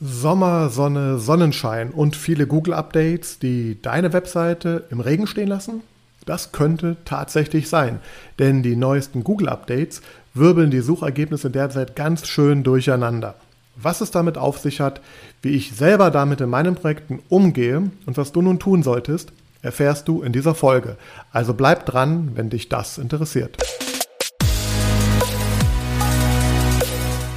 Sommer, Sonne, Sonnenschein und viele Google-Updates, die deine Webseite im Regen stehen lassen? Das könnte tatsächlich sein, denn die neuesten Google-Updates wirbeln die Suchergebnisse derzeit ganz schön durcheinander. Was es damit auf sich hat, wie ich selber damit in meinen Projekten umgehe und was du nun tun solltest, erfährst du in dieser Folge. Also bleib dran, wenn dich das interessiert.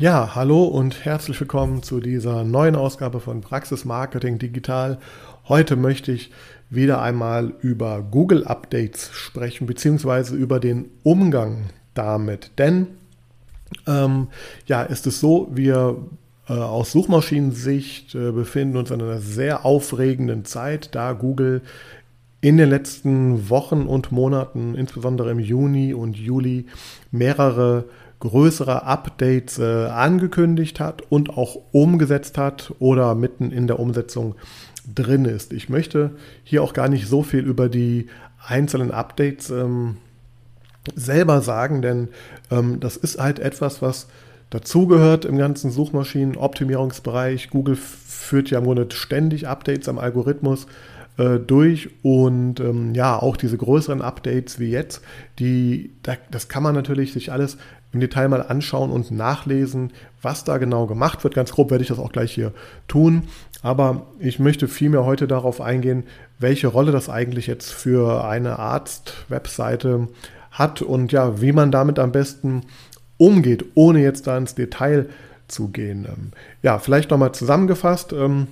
Ja, hallo und herzlich willkommen zu dieser neuen Ausgabe von Praxis Marketing Digital. Heute möchte ich wieder einmal über Google Updates sprechen, beziehungsweise über den Umgang damit. Denn ähm, ja, ist es so, wir äh, aus Suchmaschinensicht äh, befinden uns in einer sehr aufregenden Zeit, da Google in den letzten Wochen und Monaten, insbesondere im Juni und Juli, mehrere größere Updates äh, angekündigt hat und auch umgesetzt hat oder mitten in der Umsetzung drin ist. Ich möchte hier auch gar nicht so viel über die einzelnen Updates ähm, selber sagen, denn ähm, das ist halt etwas, was dazugehört im ganzen Suchmaschinenoptimierungsbereich. Google führt ja im Grunde ständig Updates am Algorithmus äh, durch und ähm, ja, auch diese größeren Updates wie jetzt, die, da, das kann man natürlich sich alles im Detail mal anschauen und nachlesen, was da genau gemacht wird. Ganz grob werde ich das auch gleich hier tun. Aber ich möchte vielmehr heute darauf eingehen, welche Rolle das eigentlich jetzt für eine Arzt-Webseite hat und ja, wie man damit am besten umgeht, ohne jetzt da ins Detail zu gehen. Ähm, ja, vielleicht nochmal zusammengefasst. Ähm,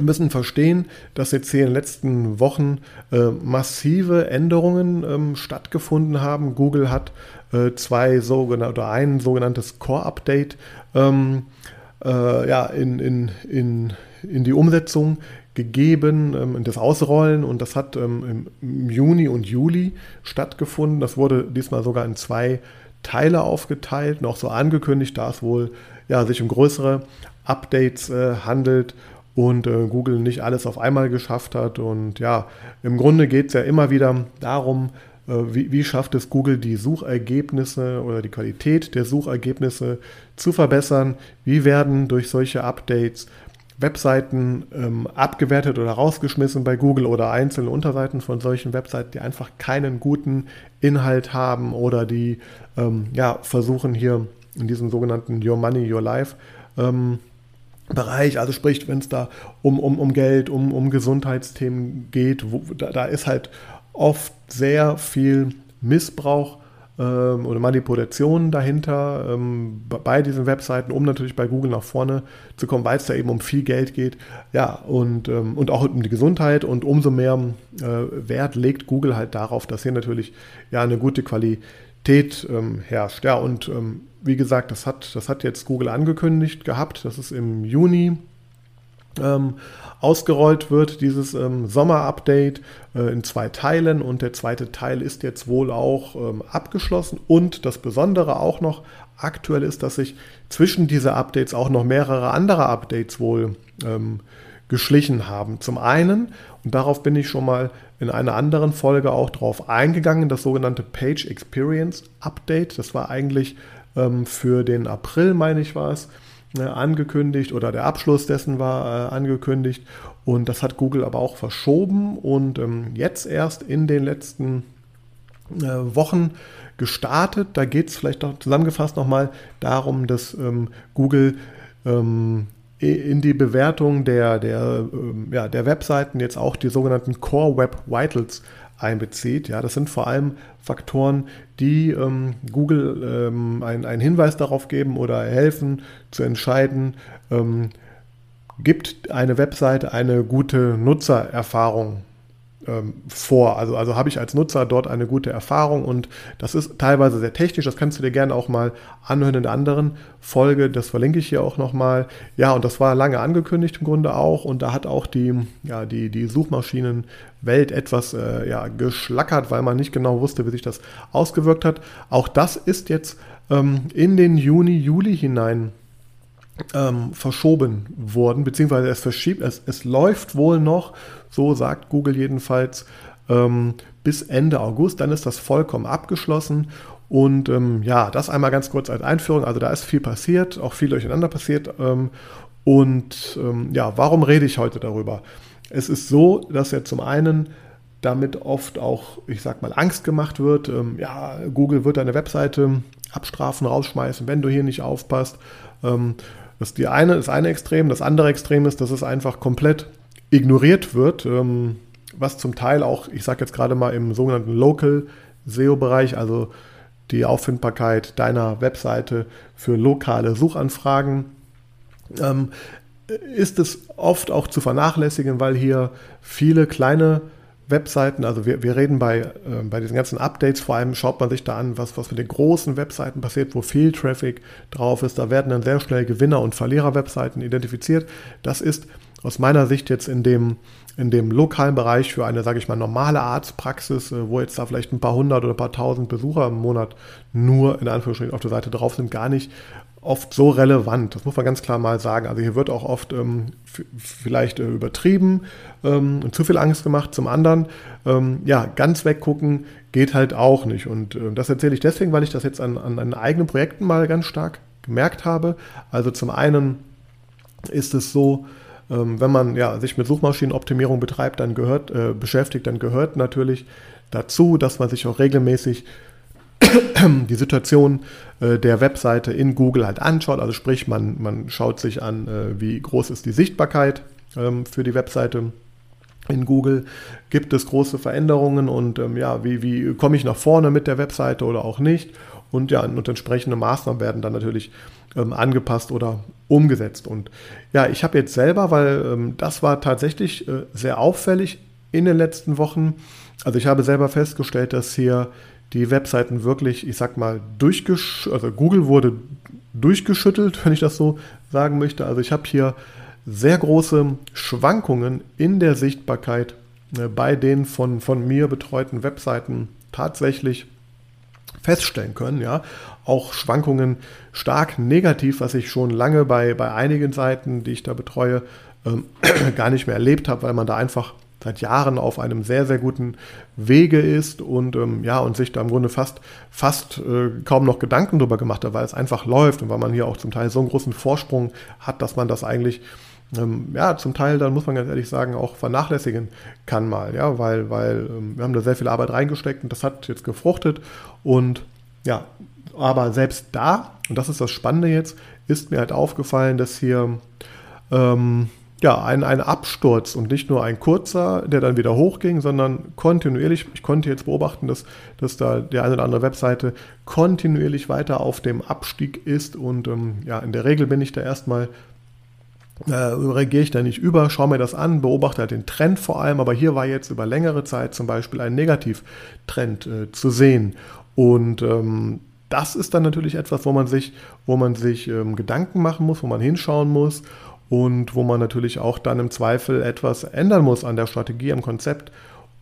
müssen verstehen, dass jetzt hier in den letzten Wochen äh, massive Änderungen ähm, stattgefunden haben. Google hat äh, zwei sogenannte oder ein sogenanntes Core-Update ähm, äh, ja, in, in, in, in die Umsetzung gegeben, ähm, das Ausrollen und das hat ähm, im Juni und Juli stattgefunden. Das wurde diesmal sogar in zwei Teile aufgeteilt, noch so angekündigt, da es wohl ja, sich um größere Updates äh, handelt und äh, Google nicht alles auf einmal geschafft hat. Und ja, im Grunde geht es ja immer wieder darum, äh, wie, wie, schafft es Google, die Suchergebnisse oder die Qualität der Suchergebnisse zu verbessern? Wie werden durch solche Updates Webseiten ähm, abgewertet oder rausgeschmissen bei Google oder einzelne Unterseiten von solchen Webseiten, die einfach keinen guten Inhalt haben oder die ähm, ja, versuchen hier in diesem sogenannten Your Money, Your Life ähm, Bereich, also sprich, wenn es da um, um, um Geld, um, um Gesundheitsthemen geht, wo, da, da ist halt oft sehr viel Missbrauch ähm, oder Manipulationen dahinter ähm, bei diesen Webseiten, um natürlich bei Google nach vorne zu kommen, weil es da eben um viel Geld geht. Ja, und, ähm, und auch um die Gesundheit und umso mehr äh, Wert legt Google halt darauf, dass hier natürlich ja eine gute Qualität ähm, herrscht. Ja, und ähm, wie gesagt, das hat, das hat jetzt Google angekündigt gehabt, dass es im Juni ähm, ausgerollt wird, dieses ähm, Sommer-Update äh, in zwei Teilen und der zweite Teil ist jetzt wohl auch ähm, abgeschlossen und das Besondere auch noch aktuell ist, dass sich zwischen diese Updates auch noch mehrere andere Updates wohl ähm, geschlichen haben. Zum einen, und darauf bin ich schon mal in einer anderen Folge auch drauf eingegangen, das sogenannte Page Experience Update. Das war eigentlich ähm, für den April, meine ich, war es, äh, angekündigt oder der Abschluss dessen war äh, angekündigt. Und das hat Google aber auch verschoben und ähm, jetzt erst in den letzten äh, Wochen gestartet. Da geht es vielleicht noch zusammengefasst nochmal darum, dass ähm, Google ähm, in die Bewertung der, der, ähm, ja, der Webseiten jetzt auch die sogenannten Core Web Vitals einbezieht. Ja, das sind vor allem Faktoren, die ähm, Google ähm, einen Hinweis darauf geben oder helfen zu entscheiden, ähm, gibt eine Webseite eine gute Nutzererfahrung ähm, vor. Also, also habe ich als Nutzer dort eine gute Erfahrung und das ist teilweise sehr technisch. Das kannst du dir gerne auch mal anhören in der anderen Folge. Das verlinke ich hier auch nochmal. Ja, und das war lange angekündigt im Grunde auch und da hat auch die, ja, die, die Suchmaschinenwelt etwas äh, ja, geschlackert, weil man nicht genau wusste, wie sich das ausgewirkt hat. Auch das ist jetzt ähm, in den Juni, Juli hinein ähm, verschoben worden, beziehungsweise es verschiebt, es, es läuft wohl noch, so sagt Google jedenfalls, ähm, bis Ende August, dann ist das vollkommen abgeschlossen. Und ähm, ja, das einmal ganz kurz als Einführung. Also da ist viel passiert, auch viel durcheinander passiert. Ähm, und ähm, ja, warum rede ich heute darüber? Es ist so, dass ja zum einen damit oft auch, ich sag mal, Angst gemacht wird. Ähm, ja, Google wird deine Webseite abstrafen, rausschmeißen, wenn du hier nicht aufpasst. Das die eine, das eine Extrem. Das andere Extrem ist, dass es einfach komplett ignoriert wird, ähm, was zum Teil auch, ich sage jetzt gerade mal im sogenannten Local SEO-Bereich, also die Auffindbarkeit deiner Webseite für lokale Suchanfragen, ähm, ist es oft auch zu vernachlässigen, weil hier viele kleine Webseiten, also wir, wir reden bei, äh, bei diesen ganzen Updates, vor allem schaut man sich da an, was, was mit den großen Webseiten passiert, wo viel Traffic drauf ist. Da werden dann sehr schnell Gewinner- und Verlierer-Webseiten identifiziert. Das ist aus meiner Sicht jetzt in dem, in dem lokalen Bereich für eine, sage ich mal, normale Arztpraxis, äh, wo jetzt da vielleicht ein paar hundert oder ein paar tausend Besucher im Monat nur in Anführungsstrichen auf der Seite drauf sind, gar nicht oft so relevant. Das muss man ganz klar mal sagen. Also hier wird auch oft ähm, vielleicht äh, übertrieben ähm, und zu viel Angst gemacht. Zum anderen, ähm, ja, ganz weggucken geht halt auch nicht. Und äh, das erzähle ich deswegen, weil ich das jetzt an, an, an eigenen Projekten mal ganz stark gemerkt habe. Also zum einen ist es so, ähm, wenn man ja, sich mit Suchmaschinenoptimierung betreibt, dann gehört, äh, beschäftigt, dann gehört natürlich dazu, dass man sich auch regelmäßig die Situation äh, der Webseite in Google halt anschaut. Also sprich, man, man schaut sich an, äh, wie groß ist die Sichtbarkeit ähm, für die Webseite in Google. Gibt es große Veränderungen und ähm, ja, wie, wie komme ich nach vorne mit der Webseite oder auch nicht? Und ja, und entsprechende Maßnahmen werden dann natürlich ähm, angepasst oder umgesetzt. Und ja, ich habe jetzt selber, weil ähm, das war tatsächlich äh, sehr auffällig in den letzten Wochen. Also ich habe selber festgestellt, dass hier die Webseiten wirklich, ich sag mal, durchgeschüttelt, also Google wurde durchgeschüttelt, wenn ich das so sagen möchte. Also ich habe hier sehr große Schwankungen in der Sichtbarkeit äh, bei den von, von mir betreuten Webseiten tatsächlich feststellen können. Ja, auch Schwankungen stark negativ, was ich schon lange bei, bei einigen Seiten, die ich da betreue, ähm, gar nicht mehr erlebt habe, weil man da einfach seit Jahren auf einem sehr, sehr guten Wege ist und ähm, ja, und sich da im Grunde fast, fast äh, kaum noch Gedanken darüber gemacht hat, weil es einfach läuft und weil man hier auch zum Teil so einen großen Vorsprung hat, dass man das eigentlich ähm, ja, zum Teil, dann muss man ganz ehrlich sagen, auch vernachlässigen kann mal, ja, weil, weil ähm, wir haben da sehr viel Arbeit reingesteckt und das hat jetzt gefruchtet und ja, aber selbst da, und das ist das Spannende jetzt, ist mir halt aufgefallen, dass hier ähm, ja, ein, ein Absturz und nicht nur ein kurzer, der dann wieder hochging, sondern kontinuierlich. Ich konnte jetzt beobachten, dass, dass da die eine oder andere Webseite kontinuierlich weiter auf dem Abstieg ist und ähm, ja, in der Regel bin ich da erstmal äh, reagiere ich da nicht über, schaue mir das an, beobachte halt den Trend vor allem, aber hier war jetzt über längere Zeit zum Beispiel ein Negativtrend äh, zu sehen. Und ähm, das ist dann natürlich etwas, wo man sich, wo man sich ähm, Gedanken machen muss, wo man hinschauen muss und wo man natürlich auch dann im Zweifel etwas ändern muss an der Strategie, am Konzept.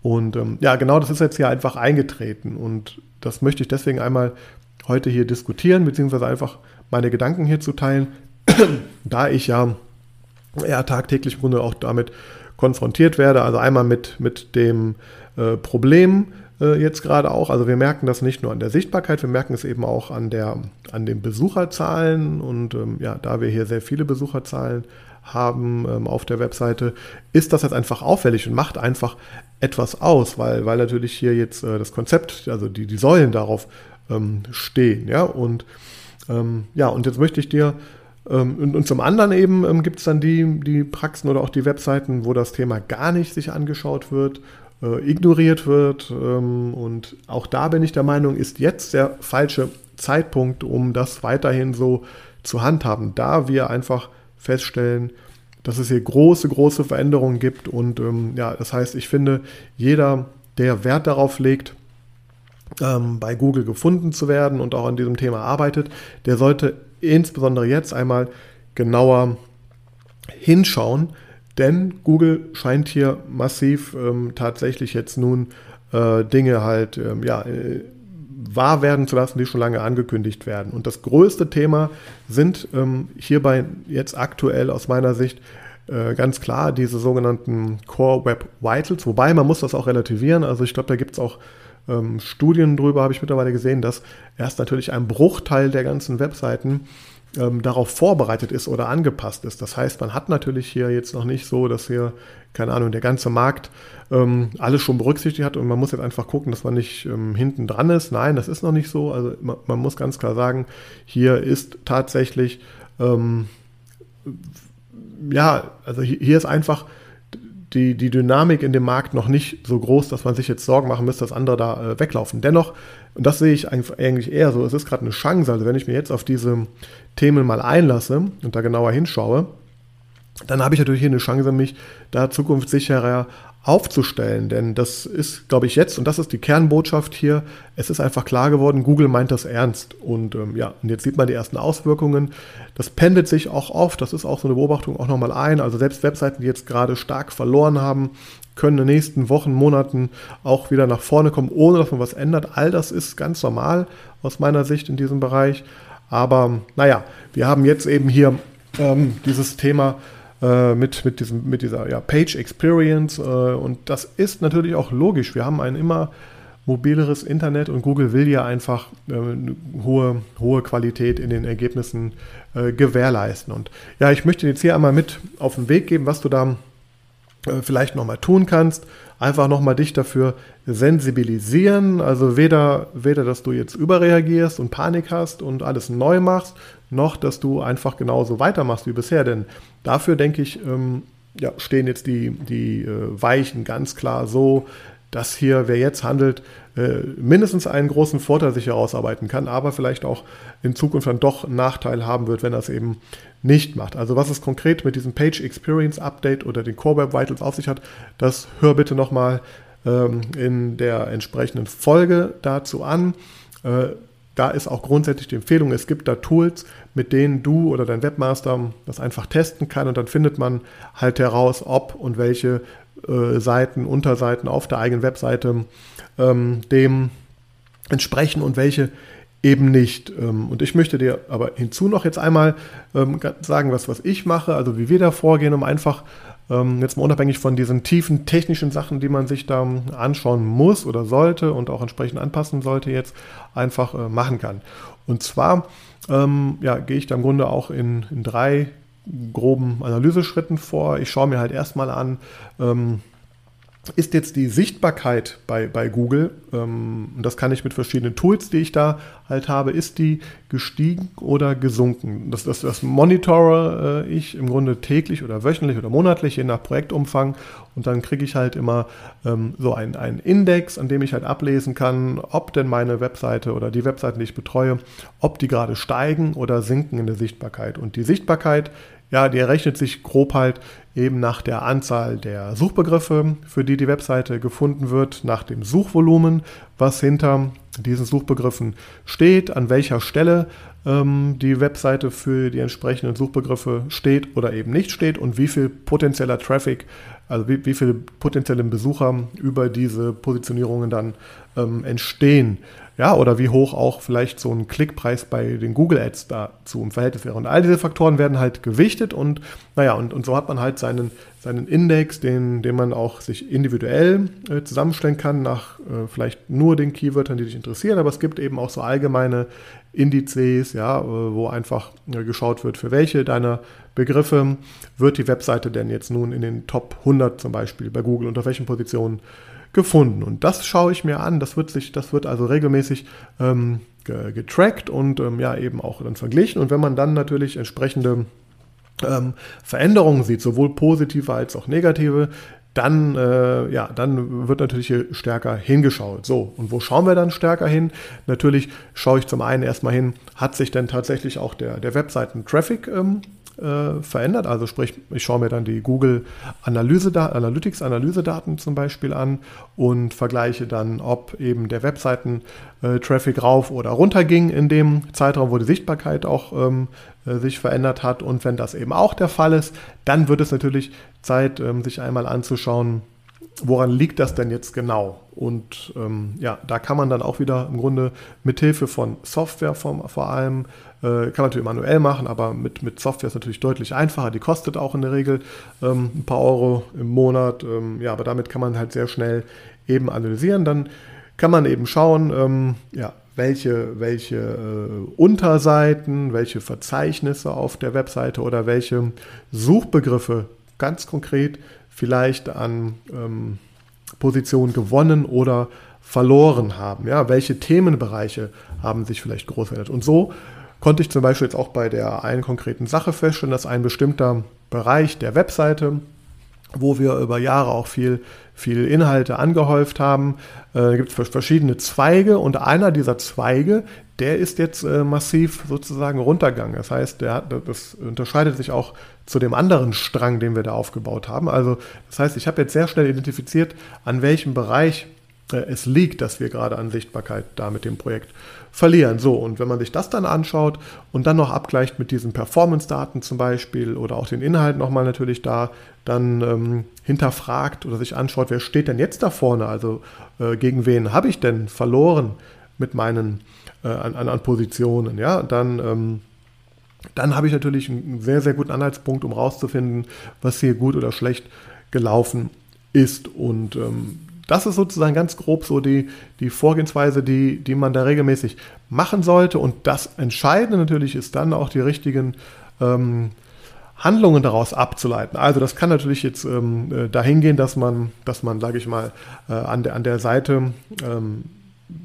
Und ähm, ja, genau das ist jetzt hier einfach eingetreten und das möchte ich deswegen einmal heute hier diskutieren, beziehungsweise einfach meine Gedanken hier zu teilen, da ich ja, ja tagtäglich im Grunde auch damit konfrontiert werde. Also einmal mit, mit dem äh, Problem, äh, jetzt gerade auch. Also wir merken das nicht nur an der Sichtbarkeit, wir merken es eben auch an, der, an den Besucherzahlen. Und ähm, ja, da wir hier sehr viele Besucherzahlen haben ähm, auf der Webseite, ist das jetzt einfach auffällig und macht einfach etwas aus, weil, weil natürlich hier jetzt äh, das Konzept, also die, die Säulen darauf ähm, stehen. Ja, und ähm, ja, und jetzt möchte ich dir und, und, zum anderen eben ähm, gibt es dann die, die Praxen oder auch die Webseiten, wo das Thema gar nicht sich angeschaut wird äh, ignoriert wird. Ähm, und auch da bin ich der Meinung, ist jetzt der falsche Zeitpunkt, um das weiterhin so zu handhaben, da wir einfach feststellen, dass es hier große, große Veränderungen gibt. Und ähm, ja, das heißt, ich finde, jeder, der Wert darauf legt, ähm, bei Google gefunden zu werden und auch an diesem Thema arbeitet, der sollte insbesondere jetzt einmal genauer hinschauen, denn Google scheint hier massiv ähm, tatsächlich jetzt nun äh, Dinge halt ähm, ja, äh, wahr werden zu lassen, die schon lange angekündigt werden. Und das größte Thema sind ähm, hierbei jetzt aktuell aus meiner Sicht äh, ganz klar diese sogenannten Core Web Vitals, wobei man muss das auch relativieren. Also ich glaube, da gibt es auch ähm, Studien drüber, habe ich mittlerweile gesehen, dass erst natürlich ein Bruchteil der ganzen Webseiten ähm, darauf vorbereitet ist oder angepasst ist. Das heißt, man hat natürlich hier jetzt noch nicht so, dass hier, keine Ahnung, der ganze Markt ähm, alles schon berücksichtigt hat und man muss jetzt einfach gucken, dass man nicht ähm, hinten dran ist. Nein, das ist noch nicht so. Also man, man muss ganz klar sagen, hier ist tatsächlich, ähm, ja, also hier, hier ist einfach die, die Dynamik in dem Markt noch nicht so groß, dass man sich jetzt Sorgen machen müsste, dass andere da äh, weglaufen. Dennoch, und das sehe ich eigentlich eher so, es ist gerade eine Chance, also wenn ich mir jetzt auf diese Themen mal einlasse und da genauer hinschaue, dann habe ich natürlich hier eine Chance, mich da zukunftssicherer aufzustellen. Denn das ist, glaube ich, jetzt, und das ist die Kernbotschaft hier, es ist einfach klar geworden, Google meint das ernst. Und ähm, ja, und jetzt sieht man die ersten Auswirkungen. Das pendelt sich auch oft, das ist auch so eine Beobachtung auch nochmal ein. Also selbst Webseiten, die jetzt gerade stark verloren haben, können in den nächsten Wochen, Monaten auch wieder nach vorne kommen, ohne dass man was ändert. All das ist ganz normal aus meiner Sicht in diesem Bereich. Aber naja, wir haben jetzt eben hier ähm, dieses Thema, äh, mit, mit, diesem, mit dieser ja, Page Experience. Äh, und das ist natürlich auch logisch. Wir haben ein immer mobileres Internet und Google will ja einfach äh, eine hohe, hohe Qualität in den Ergebnissen äh, gewährleisten. Und ja, ich möchte jetzt hier einmal mit auf den Weg geben, was du da äh, vielleicht nochmal tun kannst. Einfach nochmal dich dafür sensibilisieren. Also weder, weder, dass du jetzt überreagierst und Panik hast und alles neu machst, noch, dass du einfach genauso weitermachst wie bisher. Denn dafür, denke ich, ähm, ja, stehen jetzt die, die äh, Weichen ganz klar so, dass hier, wer jetzt handelt, äh, mindestens einen großen Vorteil sich herausarbeiten kann, aber vielleicht auch in Zukunft dann doch einen Nachteil haben wird, wenn er es eben nicht macht. Also was es konkret mit diesem Page Experience Update oder den Core Web Vitals auf sich hat, das hör bitte nochmal ähm, in der entsprechenden Folge dazu an. Äh, da ist auch grundsätzlich die Empfehlung, es gibt da Tools, mit denen du oder dein Webmaster das einfach testen kann und dann findet man halt heraus, ob und welche äh, Seiten, Unterseiten auf der eigenen Webseite ähm, dem entsprechen und welche eben nicht. Ähm, und ich möchte dir aber hinzu noch jetzt einmal ähm, sagen, was, was ich mache, also wie wir da vorgehen, um einfach ähm, jetzt mal unabhängig von diesen tiefen technischen Sachen, die man sich da anschauen muss oder sollte und auch entsprechend anpassen sollte, jetzt einfach äh, machen kann. Und zwar ja, gehe ich da im Grunde auch in, in drei groben Analyseschritten vor. Ich schaue mir halt erstmal an, ähm, ist jetzt die Sichtbarkeit bei, bei Google, ähm, das kann ich mit verschiedenen Tools, die ich da halt habe, ist die gestiegen oder gesunken? Das, das, das monitore äh, ich im Grunde täglich oder wöchentlich oder monatlich, je nach Projektumfang. Und dann kriege ich halt immer ähm, so einen Index, an dem ich halt ablesen kann, ob denn meine Webseite oder die Webseiten, die ich betreue, ob die gerade steigen oder sinken in der Sichtbarkeit. Und die Sichtbarkeit ja, die errechnet sich grob halt eben nach der Anzahl der Suchbegriffe, für die die Webseite gefunden wird, nach dem Suchvolumen, was hinter diesen Suchbegriffen steht, an welcher Stelle ähm, die Webseite für die entsprechenden Suchbegriffe steht oder eben nicht steht und wie viel potenzieller Traffic, also wie, wie viele potenzielle Besucher über diese Positionierungen dann ähm, entstehen. Ja, oder wie hoch auch vielleicht so ein Klickpreis bei den Google Ads dazu im Verhältnis wäre. Und all diese Faktoren werden halt gewichtet und naja, und, und so hat man halt seinen, seinen Index, den, den man auch sich individuell äh, zusammenstellen kann, nach äh, vielleicht nur den Keywörtern, die dich interessieren, aber es gibt eben auch so allgemeine Indizes, ja, äh, wo einfach äh, geschaut wird, für welche deiner Begriffe wird die Webseite denn jetzt nun in den Top 100 zum Beispiel bei Google unter welchen Positionen gefunden. Und das schaue ich mir an. Das wird sich, das wird also regelmäßig ähm, getrackt und ähm, ja eben auch dann verglichen. Und wenn man dann natürlich entsprechende ähm, Veränderungen sieht, sowohl positive als auch negative, dann, äh, ja, dann wird natürlich hier stärker hingeschaut. So, und wo schauen wir dann stärker hin? Natürlich schaue ich zum einen erstmal hin, hat sich denn tatsächlich auch der, der Webseiten-Traffic ähm, äh, verändert. Also sprich, ich schaue mir dann die Google Analyse Analytics Analysedaten zum Beispiel an und vergleiche dann, ob eben der Webseiten-Traffic rauf oder runter ging in dem Zeitraum, wo die Sichtbarkeit auch ähm, äh, sich verändert hat. Und wenn das eben auch der Fall ist, dann wird es natürlich Zeit, ähm, sich einmal anzuschauen, woran liegt das denn jetzt genau? Und ähm, ja, da kann man dann auch wieder im Grunde mit Hilfe von Software vom, vor allem, äh, kann man natürlich manuell machen, aber mit, mit Software ist natürlich deutlich einfacher. Die kostet auch in der Regel ähm, ein paar Euro im Monat. Ähm, ja, aber damit kann man halt sehr schnell eben analysieren. Dann kann man eben schauen, ähm, ja, welche, welche äh, Unterseiten, welche Verzeichnisse auf der Webseite oder welche Suchbegriffe ganz konkret vielleicht an ähm, Positionen gewonnen oder verloren haben. Ja, welche Themenbereiche haben sich vielleicht groß verändert? Und so konnte ich zum Beispiel jetzt auch bei der einen konkreten Sache feststellen, dass ein bestimmter Bereich der Webseite, wo wir über Jahre auch viel, viel Inhalte angehäuft haben, äh, gibt es verschiedene Zweige und einer dieser Zweige, der ist jetzt äh, massiv sozusagen runtergegangen. Das heißt, der, das unterscheidet sich auch zu dem anderen Strang, den wir da aufgebaut haben. Also das heißt, ich habe jetzt sehr schnell identifiziert, an welchem Bereich es liegt, dass wir gerade an Sichtbarkeit da mit dem Projekt verlieren. So, und wenn man sich das dann anschaut und dann noch abgleicht mit diesen Performance-Daten zum Beispiel oder auch den Inhalt nochmal natürlich da, dann ähm, hinterfragt oder sich anschaut, wer steht denn jetzt da vorne? Also äh, gegen wen habe ich denn verloren mit meinen äh, an, an, Positionen, ja, dann, ähm, dann habe ich natürlich einen sehr, sehr guten Anhaltspunkt, um rauszufinden, was hier gut oder schlecht gelaufen ist. Und ähm, das ist sozusagen ganz grob so die, die Vorgehensweise, die, die man da regelmäßig machen sollte. Und das Entscheidende natürlich ist dann auch die richtigen ähm, Handlungen daraus abzuleiten. Also das kann natürlich jetzt ähm, äh, dahin gehen, dass man, dass man, sage ich mal, äh, an, der, an der Seite ähm,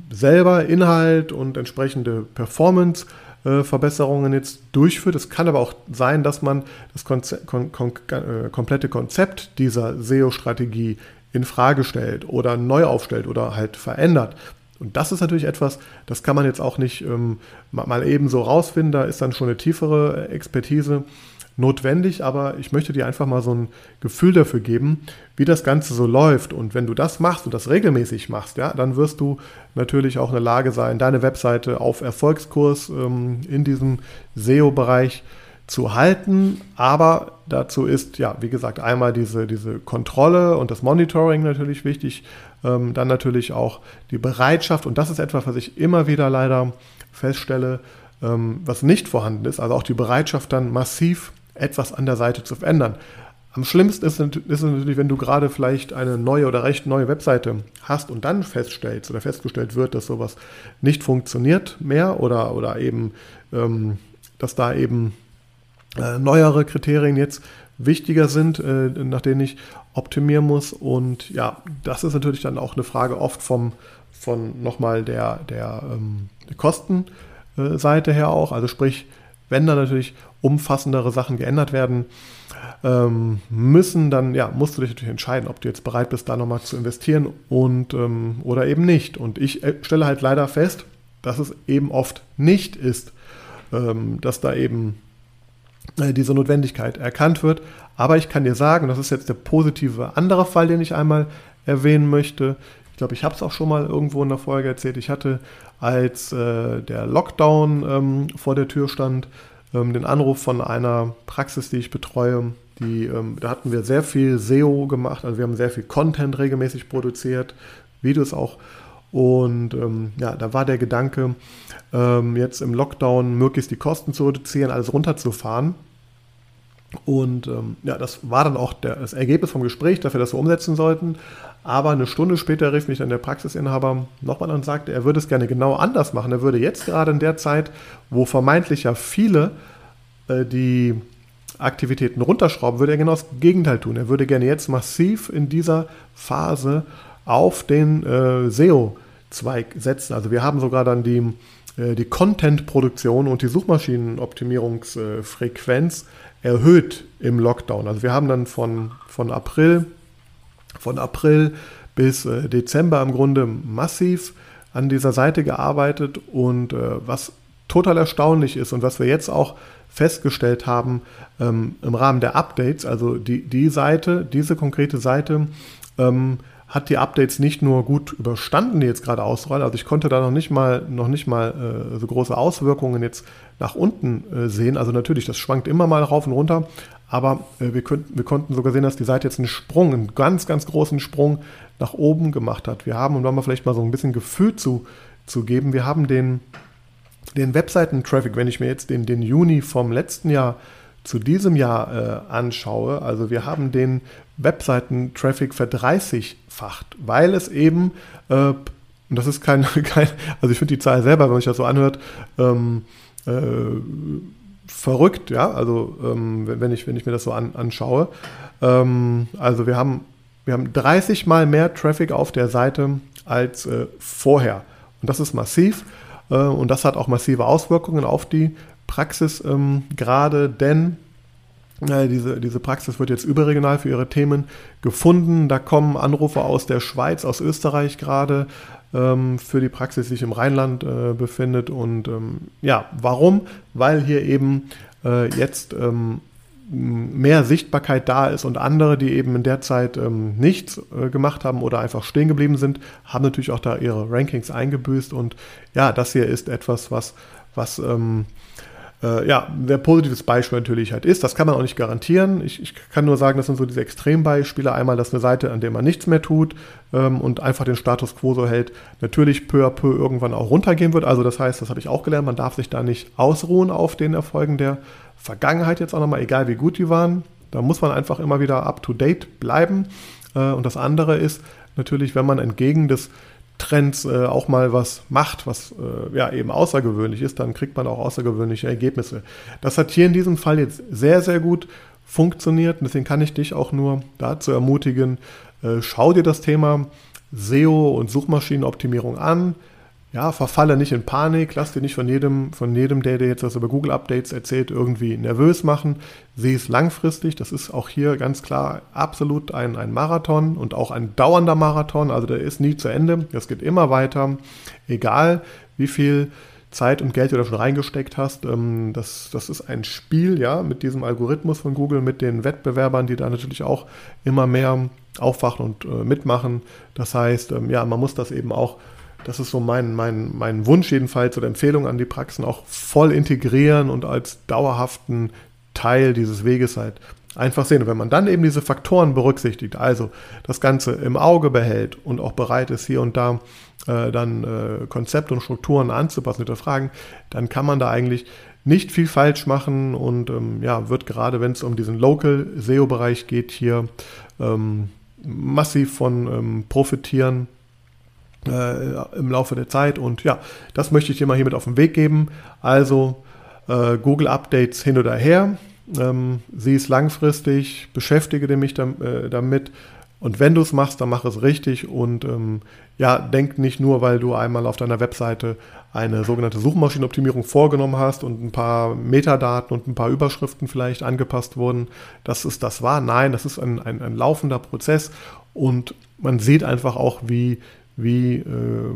selber Inhalt und entsprechende Performance äh, Verbesserungen jetzt durchführt. Es kann aber auch sein, dass man das Konze kon kon äh, komplette Konzept dieser SEO-Strategie in Frage stellt oder neu aufstellt oder halt verändert. Und das ist natürlich etwas, das kann man jetzt auch nicht ähm, mal eben so rausfinden. Da ist dann schon eine tiefere Expertise notwendig, aber ich möchte dir einfach mal so ein Gefühl dafür geben, wie das Ganze so läuft. Und wenn du das machst und das regelmäßig machst, ja, dann wirst du natürlich auch in der Lage sein, deine Webseite auf Erfolgskurs ähm, in diesem SEO-Bereich zu halten. Aber dazu ist, ja, wie gesagt, einmal diese, diese Kontrolle und das Monitoring natürlich wichtig. Ähm, dann natürlich auch die Bereitschaft. Und das ist etwas, was ich immer wieder leider feststelle, ähm, was nicht vorhanden ist. Also auch die Bereitschaft dann massiv etwas an der Seite zu verändern. Am schlimmsten ist, es natürlich, wenn du gerade vielleicht eine neue oder recht neue Webseite hast und dann feststellst oder festgestellt wird, dass sowas nicht funktioniert mehr oder, oder eben, ähm, dass da eben äh, neuere Kriterien jetzt wichtiger sind, äh, nach denen ich optimieren muss. Und ja, das ist natürlich dann auch eine Frage oft vom, von nochmal der, der, ähm, der Kostenseite her auch. Also sprich, wenn da natürlich umfassendere Sachen geändert werden ähm, müssen, dann ja, musst du dich natürlich entscheiden, ob du jetzt bereit bist, da nochmal zu investieren und ähm, oder eben nicht. Und ich äh, stelle halt leider fest, dass es eben oft nicht ist, ähm, dass da eben diese Notwendigkeit erkannt wird. Aber ich kann dir sagen, das ist jetzt der positive andere Fall, den ich einmal erwähnen möchte. Ich glaube, ich habe es auch schon mal irgendwo in der Folge erzählt. Ich hatte, als äh, der Lockdown ähm, vor der Tür stand, ähm, den Anruf von einer Praxis, die ich betreue. Die, ähm, da hatten wir sehr viel SEO gemacht, also wir haben sehr viel Content regelmäßig produziert, Videos auch. Und ähm, ja, da war der Gedanke, ähm, jetzt im Lockdown möglichst die Kosten zu reduzieren, alles runterzufahren. Und ähm, ja, das war dann auch der, das Ergebnis vom Gespräch, dass wir umsetzen sollten. Aber eine Stunde später rief mich dann der Praxisinhaber nochmal und sagte, er würde es gerne genau anders machen. Er würde jetzt gerade in der Zeit, wo vermeintlich ja viele äh, die Aktivitäten runterschrauben, würde er genau das Gegenteil tun. Er würde gerne jetzt massiv in dieser Phase auf den äh, SEO-Zweig setzen. Also wir haben sogar dann die, äh, die Content-Produktion und die Suchmaschinenoptimierungsfrequenz erhöht im Lockdown. Also wir haben dann von, von April, von April bis äh, Dezember im Grunde massiv an dieser Seite gearbeitet und äh, was total erstaunlich ist und was wir jetzt auch festgestellt haben ähm, im Rahmen der Updates, also die, die Seite, diese konkrete Seite, ähm, hat die Updates nicht nur gut überstanden, die jetzt gerade ausrollen, also ich konnte da noch nicht mal, noch nicht mal äh, so große Auswirkungen jetzt nach unten äh, sehen. Also natürlich, das schwankt immer mal rauf und runter, aber äh, wir, konnten, wir konnten sogar sehen, dass die Seite jetzt einen Sprung, einen ganz, ganz großen Sprung nach oben gemacht hat. Wir haben, um da mal vielleicht mal so ein bisschen Gefühl zu, zu geben, wir haben den, den Webseiten-Traffic, wenn ich mir jetzt den, den Juni vom letzten Jahr zu diesem Jahr äh, anschaue, also wir haben den Webseiten-Traffic verdreißigfacht, weil es eben, äh, und das ist kein, kein also ich finde die Zahl selber, wenn man sich das so anhört, ähm, äh, verrückt, ja, also ähm, wenn, ich, wenn ich mir das so an, anschaue. Ähm, also wir haben, wir haben 30 mal mehr Traffic auf der Seite als äh, vorher. Und das ist massiv äh, und das hat auch massive Auswirkungen auf die Praxis ähm, gerade, denn äh, diese, diese Praxis wird jetzt überregional für ihre Themen gefunden. Da kommen Anrufe aus der Schweiz, aus Österreich gerade ähm, für die Praxis, die sich im Rheinland äh, befindet. Und ähm, ja, warum? Weil hier eben äh, jetzt ähm, mehr Sichtbarkeit da ist und andere, die eben in der Zeit ähm, nichts äh, gemacht haben oder einfach stehen geblieben sind, haben natürlich auch da ihre Rankings eingebüßt. Und ja, das hier ist etwas, was, was ähm, äh, ja, ein sehr positives Beispiel natürlich halt ist. Das kann man auch nicht garantieren. Ich, ich, kann nur sagen, das sind so diese Extrembeispiele. Einmal, dass eine Seite, an der man nichts mehr tut ähm, und einfach den Status quo so hält, natürlich peu à peu irgendwann auch runtergehen wird. Also das heißt, das habe ich auch gelernt, man darf sich da nicht ausruhen auf den Erfolgen der Vergangenheit jetzt auch nochmal, egal wie gut die waren. Da muss man einfach immer wieder up-to-date bleiben. Äh, und das andere ist natürlich, wenn man entgegen des Trends äh, auch mal was macht, was äh, ja eben außergewöhnlich ist, dann kriegt man auch außergewöhnliche Ergebnisse. Das hat hier in diesem Fall jetzt sehr, sehr gut funktioniert. Deswegen kann ich dich auch nur dazu ermutigen, äh, schau dir das Thema SEO und Suchmaschinenoptimierung an ja, verfalle nicht in Panik, lass dir nicht von jedem, von jedem, der dir jetzt was über Google Updates erzählt, irgendwie nervös machen. Sieh es langfristig. Das ist auch hier ganz klar absolut ein, ein Marathon und auch ein dauernder Marathon. Also der ist nie zu Ende. Das geht immer weiter. Egal wie viel Zeit und Geld du da schon reingesteckt hast. Ähm, das, das ist ein Spiel, ja, mit diesem Algorithmus von Google, mit den Wettbewerbern, die da natürlich auch immer mehr aufwachen und äh, mitmachen. Das heißt, ähm, ja, man muss das eben auch das ist so mein, mein, mein Wunsch jedenfalls oder Empfehlung an die Praxen, auch voll integrieren und als dauerhaften Teil dieses Weges halt einfach sehen. Und wenn man dann eben diese Faktoren berücksichtigt, also das Ganze im Auge behält und auch bereit ist, hier und da äh, dann äh, Konzepte und Strukturen anzupassen, hinterfragen, dann kann man da eigentlich nicht viel falsch machen und ähm, ja, wird gerade, wenn es um diesen Local SEO-Bereich geht, hier ähm, massiv von ähm, profitieren äh, im Laufe der Zeit. Und ja, das möchte ich dir mal hier mit auf den Weg geben. Also äh, Google Updates hin oder her. Ähm, sieh es langfristig, beschäftige dich dam, äh, damit. Und wenn du es machst, dann mach es richtig und ähm, ja, denk nicht nur, weil du einmal auf deiner Webseite eine sogenannte Suchmaschinenoptimierung vorgenommen hast und ein paar Metadaten und ein paar Überschriften vielleicht angepasst wurden, dass es das war. Nein, das ist ein, ein, ein laufender Prozess und man sieht einfach auch, wie, wie, äh,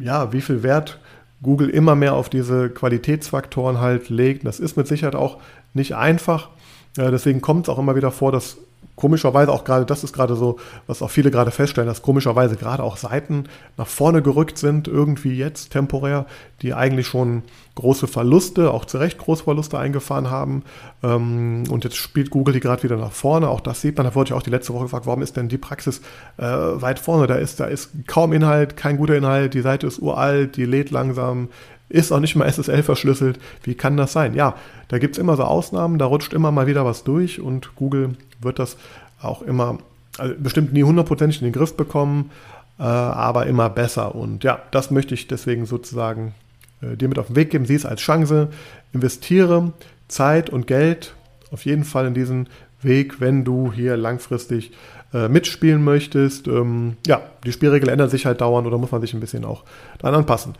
ja, wie viel Wert Google immer mehr auf diese Qualitätsfaktoren halt legt. Das ist mit Sicherheit auch nicht einfach. Äh, deswegen kommt es auch immer wieder vor, dass komischerweise auch gerade, das ist gerade so, was auch viele gerade feststellen, dass komischerweise gerade auch Seiten nach vorne gerückt sind, irgendwie jetzt temporär, die eigentlich schon große Verluste, auch zu Recht große Verluste eingefahren haben. Ähm, und jetzt spielt Google die gerade wieder nach vorne. Auch das sieht man. Da wurde ich auch die letzte Woche gefragt, warum ist denn die Praxis äh, weit vorne? Da ist, da ist kaum Inhalt, kein guter Inhalt, die Seite ist uralt, die lädt langsam, ist auch nicht mal SSL verschlüsselt. Wie kann das sein? Ja, da gibt es immer so Ausnahmen, da rutscht immer mal wieder was durch und Google wird das auch immer, also bestimmt nie hundertprozentig in den Griff bekommen, äh, aber immer besser. Und ja, das möchte ich deswegen sozusagen äh, dir mit auf den Weg geben. Sieh es als Chance, investiere Zeit und Geld auf jeden Fall in diesen Weg, wenn du hier langfristig äh, mitspielen möchtest. Ähm, ja, die Spielregeln ändern sich halt dauernd oder muss man sich ein bisschen auch daran anpassen.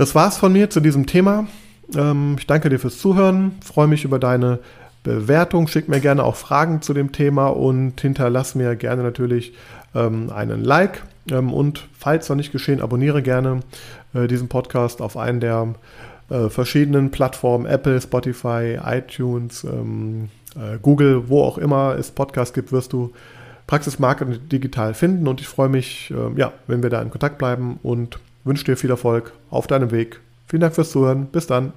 Das war's von mir zu diesem Thema. Ähm, ich danke dir fürs Zuhören, freue mich über deine Bewertung. Schick mir gerne auch Fragen zu dem Thema und hinterlass mir gerne natürlich ähm, einen Like. Ähm, und falls noch nicht geschehen, abonniere gerne äh, diesen Podcast auf einen der äh, verschiedenen Plattformen, Apple, Spotify, iTunes, äh, Google, wo auch immer es Podcasts gibt, wirst du Praxis Marketing digital finden. Und ich freue mich, ja, wenn wir da in Kontakt bleiben und wünsche dir viel Erfolg auf deinem Weg. Vielen Dank fürs Zuhören. Bis dann.